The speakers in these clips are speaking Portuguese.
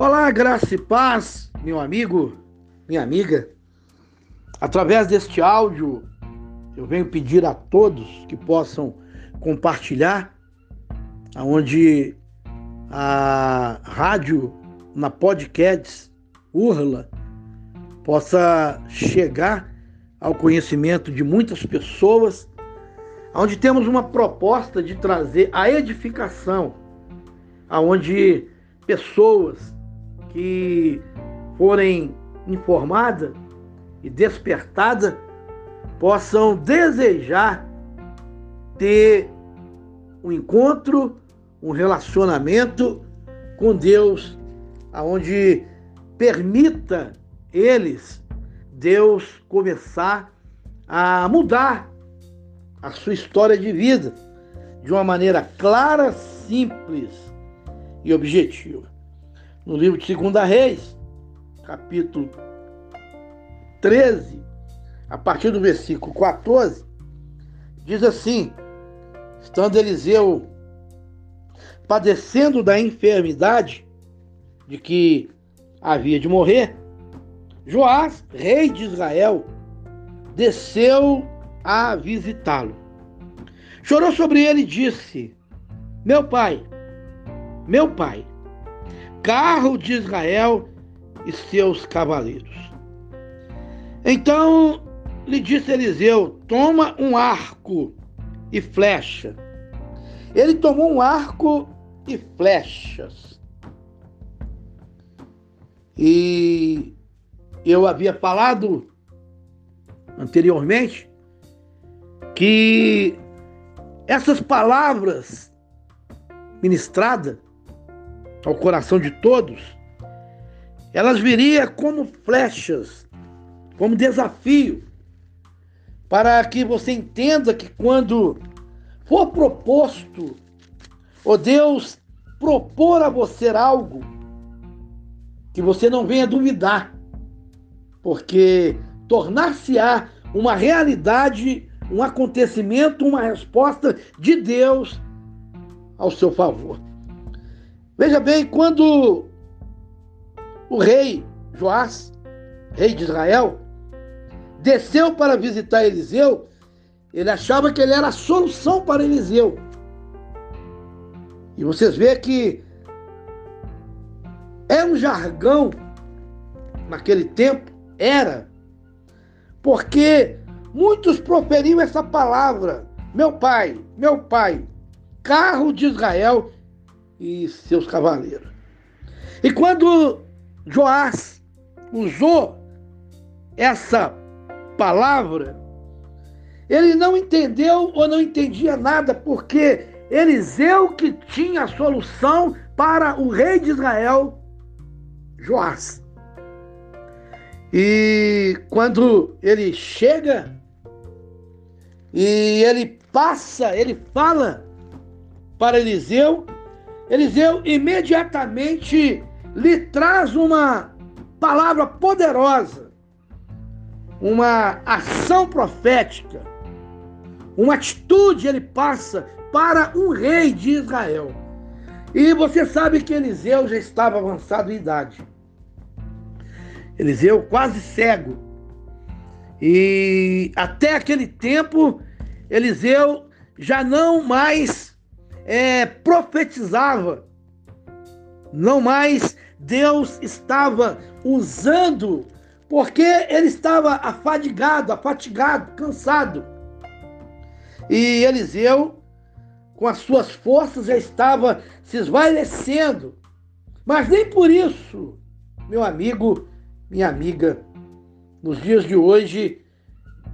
Olá, graça e paz, meu amigo, minha amiga. Através deste áudio, eu venho pedir a todos que possam compartilhar, aonde a rádio na podcast Urla possa chegar ao conhecimento de muitas pessoas, onde temos uma proposta de trazer a edificação, aonde pessoas que forem informadas e despertadas possam desejar ter um encontro, um relacionamento com Deus, aonde permita eles Deus começar a mudar a sua história de vida de uma maneira clara, simples e objetiva no livro de 2 Reis, capítulo 13, a partir do versículo 14, diz assim: estando Eliseu padecendo da enfermidade de que havia de morrer, Joás, rei de Israel, desceu a visitá-lo. Chorou sobre ele e disse: Meu pai, meu pai, carro de Israel e seus cavaleiros. Então lhe disse Eliseu: Toma um arco e flecha. Ele tomou um arco e flechas. E eu havia falado anteriormente que essas palavras ministradas ao coração de todos, elas viriam como flechas, como desafio, para que você entenda que quando for proposto, ou Deus propor a você algo, que você não venha duvidar, porque tornar-se-á uma realidade, um acontecimento, uma resposta de Deus ao seu favor. Veja bem, quando o rei Joás, rei de Israel, desceu para visitar Eliseu, ele achava que ele era a solução para Eliseu. E vocês veem que é um jargão naquele tempo, era, porque muitos proferiam essa palavra: meu pai, meu pai, carro de Israel e seus cavaleiros. E quando Joás usou essa palavra, ele não entendeu ou não entendia nada, porque Eliseu que tinha a solução para o rei de Israel, Joás. E quando ele chega e ele passa, ele fala para Eliseu, Eliseu imediatamente lhe traz uma palavra poderosa, uma ação profética, uma atitude ele passa para um rei de Israel. E você sabe que Eliseu já estava avançado em idade. Eliseu quase cego. E até aquele tempo, Eliseu já não mais é, profetizava. Não mais Deus estava usando, porque ele estava afadigado, afatigado, cansado. E Eliseu, com as suas forças, já estava se esvaecendo. Mas nem por isso, meu amigo, minha amiga, nos dias de hoje,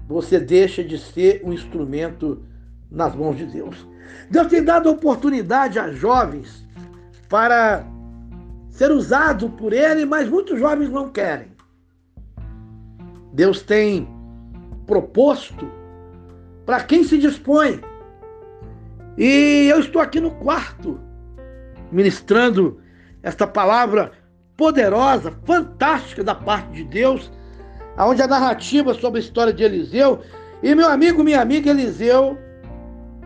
você deixa de ser um instrumento nas mãos de Deus. Deus tem dado oportunidade a jovens para ser usado por Ele, mas muitos jovens não querem. Deus tem proposto para quem se dispõe. E eu estou aqui no quarto, ministrando esta palavra poderosa, fantástica da parte de Deus, onde a narrativa sobre a história de Eliseu. E meu amigo, minha amiga Eliseu,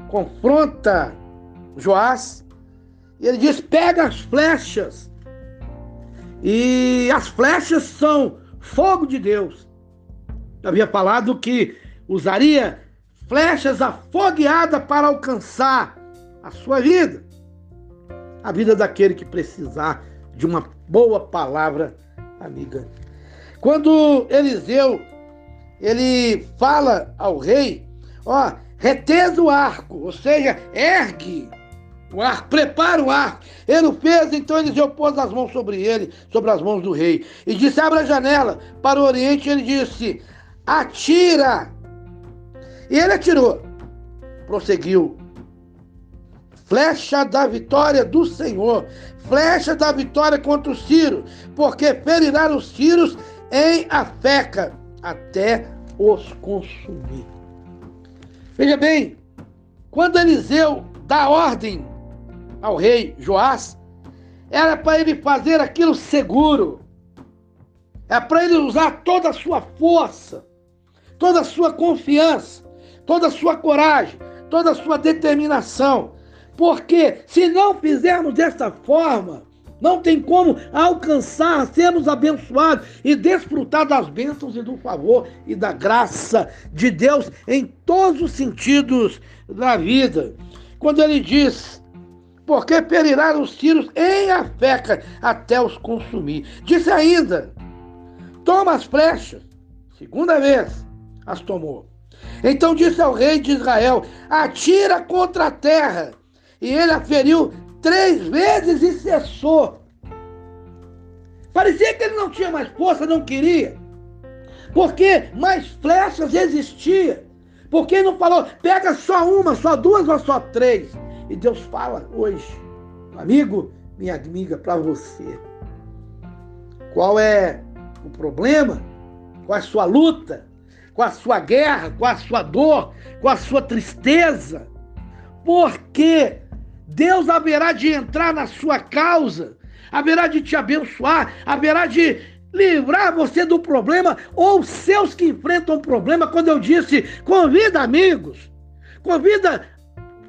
confronta Joás e ele diz: pega as flechas. E as flechas são fogo de Deus. Eu havia falado que usaria flechas afogueadas para alcançar a sua vida, a vida daquele que precisar de uma boa palavra amiga. Quando Eliseu ele fala ao rei, ó, reteza o arco, ou seja, ergue o arco, prepara o arco. Ele o fez, então Eliseu pôs as mãos sobre ele, sobre as mãos do rei, e disse: Abra a janela para o oriente. Ele disse: Atira. E ele atirou. Prosseguiu. Flecha da vitória do Senhor, flecha da vitória contra os Ciro, porque ferirá os Ciros em Afeca até os consumir. Veja bem, quando Eliseu dá ordem ao rei Joás, era para ele fazer aquilo seguro. É para ele usar toda a sua força, toda a sua confiança, toda a sua coragem, toda a sua determinação. Porque se não fizermos dessa forma, não tem como alcançar, sermos abençoados e desfrutar das bênçãos e do favor e da graça de Deus em todos os sentidos da vida. Quando ele diz, porque perirá os tiros em Afeca até os consumir. Disse ainda, toma as flechas. Segunda vez as tomou. Então disse ao rei de Israel: atira contra a terra. E ele a feriu três vezes e cessou. Parecia que ele não tinha mais força, não queria. Porque mais flechas existiam. Porque ele não falou, pega só uma, só duas ou só três. E Deus fala hoje, amigo, minha amiga, para você. Qual é o problema? Qual é a sua luta? Qual a sua guerra? Qual a sua dor? Qual a sua tristeza? Porque Deus haverá de entrar na sua causa, haverá de te abençoar, haverá de livrar você do problema ou seus que enfrentam problema. Quando eu disse, convida amigos, convida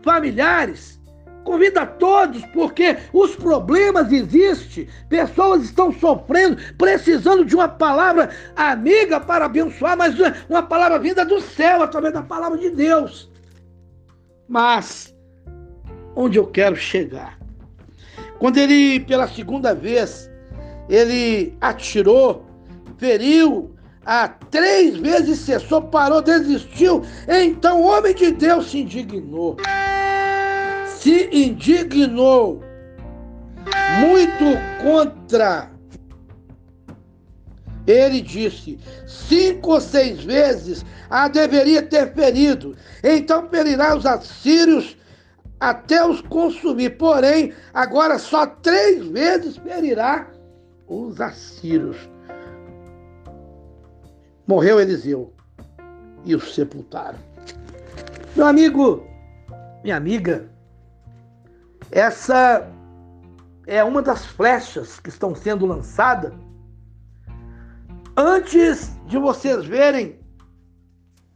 familiares, convida todos, porque os problemas existem, pessoas estão sofrendo, precisando de uma palavra amiga para abençoar, mas uma palavra vinda do céu através da palavra de Deus. Mas onde eu quero chegar. Quando ele, pela segunda vez, ele atirou, feriu, a três vezes cessou, parou, desistiu. Então o homem de Deus se indignou. Se indignou muito contra. Ele disse: cinco ou seis vezes a deveria ter ferido. Então ferirá os assírios até os consumir. Porém, agora só três vezes ferirá os assírios. Morreu Eliseu e o sepultaram. Meu amigo, minha amiga, essa é uma das flechas que estão sendo lançadas antes de vocês verem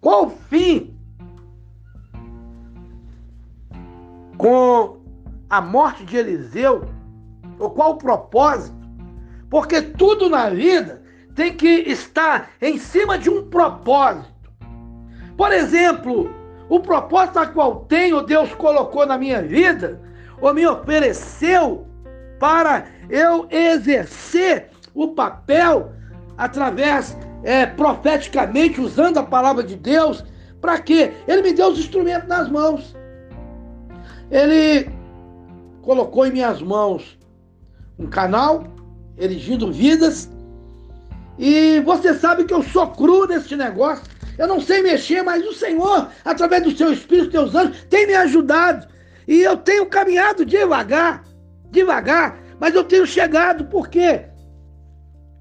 qual fim com a morte de Eliseu, ou qual o propósito? Porque tudo na vida tem que estar em cima de um propósito. Por exemplo, o propósito a qual tenho, Deus colocou na minha vida, ou me ofereceu para eu exercer o papel através, é, profeticamente, usando a palavra de Deus, para quê? Ele me deu os instrumentos nas mãos. Ele colocou em minhas mãos um canal, erigindo vidas. E você sabe que eu sou cru nesse negócio. Eu não sei mexer, mas o Senhor, através do seu Espírito, teus anjos, tem me ajudado. E eu tenho caminhado devagar, devagar, mas eu tenho chegado, porque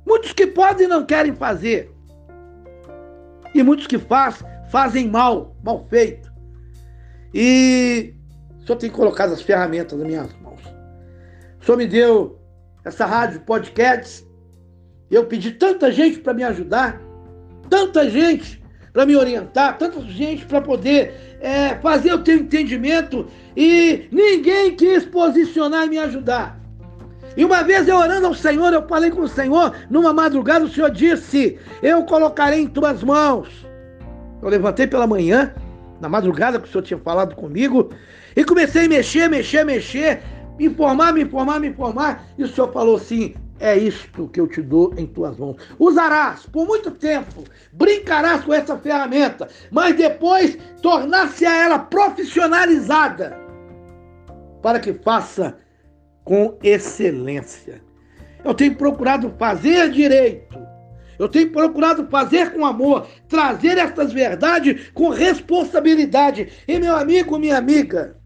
muitos que podem não querem fazer. E muitos que faz, fazem mal, mal feito. E o Senhor tem colocado as ferramentas nas minhas mãos. O Senhor me deu essa rádio podcast. Eu pedi tanta gente para me ajudar, tanta gente para me orientar, tanta gente para poder é, fazer o teu entendimento e ninguém quis posicionar e me ajudar. E uma vez eu orando ao Senhor, eu falei com o Senhor, numa madrugada, o Senhor disse: Eu colocarei em tuas mãos. Eu levantei pela manhã, na madrugada que o Senhor tinha falado comigo, e comecei a mexer, mexer, mexer, me informar, me informar, me informar. E o Senhor falou assim: é isto que eu te dou em tuas mãos. Usarás por muito tempo, brincarás com essa ferramenta, mas depois tornar-se a ela profissionalizada para que faça com excelência. Eu tenho procurado fazer direito. Eu tenho procurado fazer com amor, trazer estas verdades com responsabilidade. E meu amigo, minha amiga,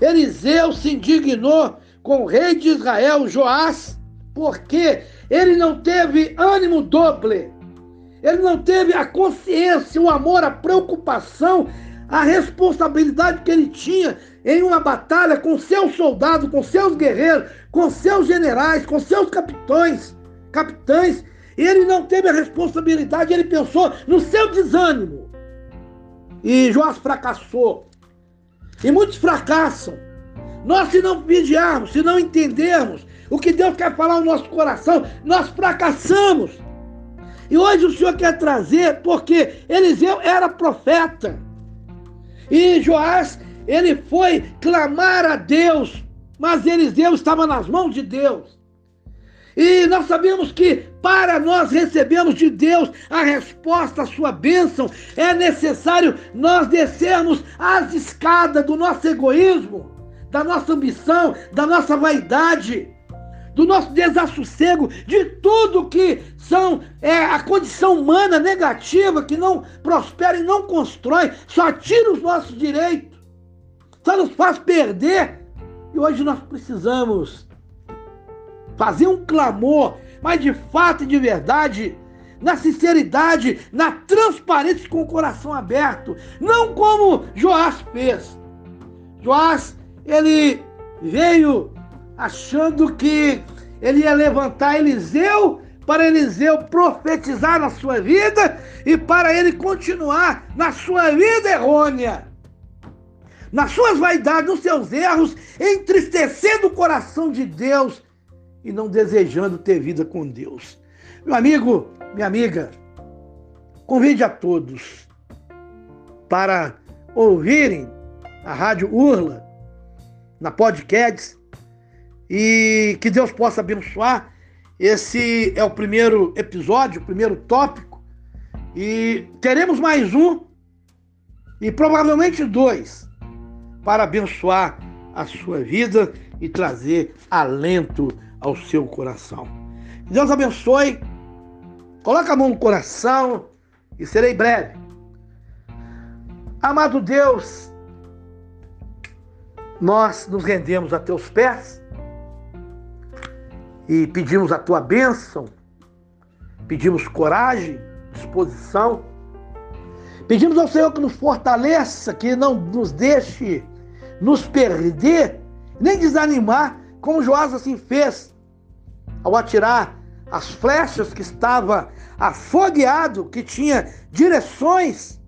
Eliseu se indignou com o rei de Israel, Joás, porque ele não teve ânimo doble. Ele não teve a consciência, o amor, a preocupação, a responsabilidade que ele tinha em uma batalha com seus soldados, com seus guerreiros, com seus generais, com seus capitães, capitães. Ele não teve a responsabilidade, ele pensou no seu desânimo. E Joás fracassou. E muitos fracassam. Nós, se não vigiarmos, se não entendermos o que Deus quer falar no nosso coração, nós fracassamos. E hoje o Senhor quer trazer, porque Eliseu era profeta. E Joás, ele foi clamar a Deus, mas Eliseu estava nas mãos de Deus. E nós sabemos que para nós recebermos de Deus a resposta à sua bênção, é necessário nós descermos as escadas do nosso egoísmo, da nossa ambição, da nossa vaidade, do nosso desassossego, de tudo que são é, a condição humana negativa, que não prospera e não constrói, só tira os nossos direitos, só nos faz perder. E hoje nós precisamos fazer um clamor, mas de fato e de verdade, na sinceridade, na transparência com o coração aberto, não como Joás fez. Joás, ele veio achando que ele ia levantar Eliseu para Eliseu profetizar na sua vida e para ele continuar na sua vida errônea, nas suas vaidades, nos seus erros, entristecendo o coração de Deus e não desejando ter vida com Deus. Meu amigo, minha amiga, convide a todos para ouvirem a Rádio Urla na podcast e que Deus possa abençoar. Esse é o primeiro episódio, o primeiro tópico e teremos mais um e provavelmente dois para abençoar a sua vida e trazer alento ao seu coração. Deus abençoe. Coloca a mão no coração e serei breve. Amado Deus, nós nos rendemos a teus pés e pedimos a tua bênção, pedimos coragem, disposição. Pedimos ao Senhor que nos fortaleça, que não nos deixe nos perder, nem desanimar, como Joás assim fez ao atirar as flechas que estava afogueado, que tinha direções,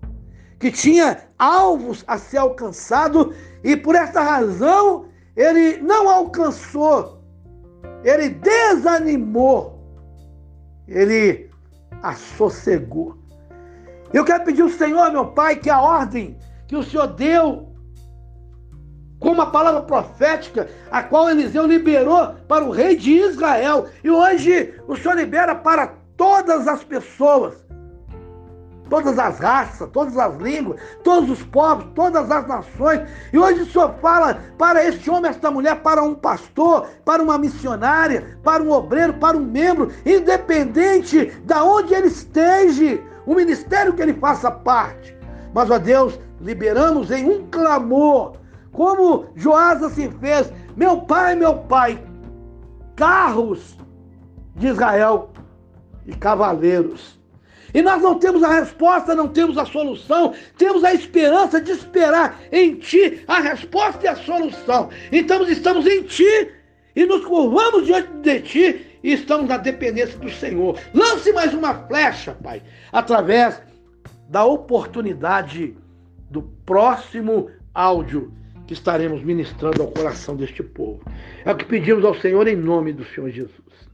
que tinha alvos a ser alcançado, e por essa razão ele não alcançou, ele desanimou, ele assossegou. Eu quero pedir ao Senhor, meu Pai, que a ordem que o Senhor deu como a palavra profética, a qual Eliseu liberou para o rei de Israel. E hoje o Senhor libera para todas as pessoas, todas as raças, todas as línguas, todos os povos, todas as nações. E hoje o Senhor fala para este homem, esta mulher, para um pastor, para uma missionária, para um obreiro, para um membro, independente de onde ele esteja, o ministério que ele faça parte. Mas, ó Deus, liberamos em um clamor como Joás assim fez, meu pai, meu pai, carros de Israel e cavaleiros. E nós não temos a resposta, não temos a solução, temos a esperança de esperar em Ti a resposta e a solução. Então estamos em Ti e nos curvamos diante de Ti e estamos na dependência do Senhor. Lance mais uma flecha, Pai, através da oportunidade do próximo áudio que estaremos ministrando ao coração deste povo. É o que pedimos ao Senhor em nome do Senhor Jesus.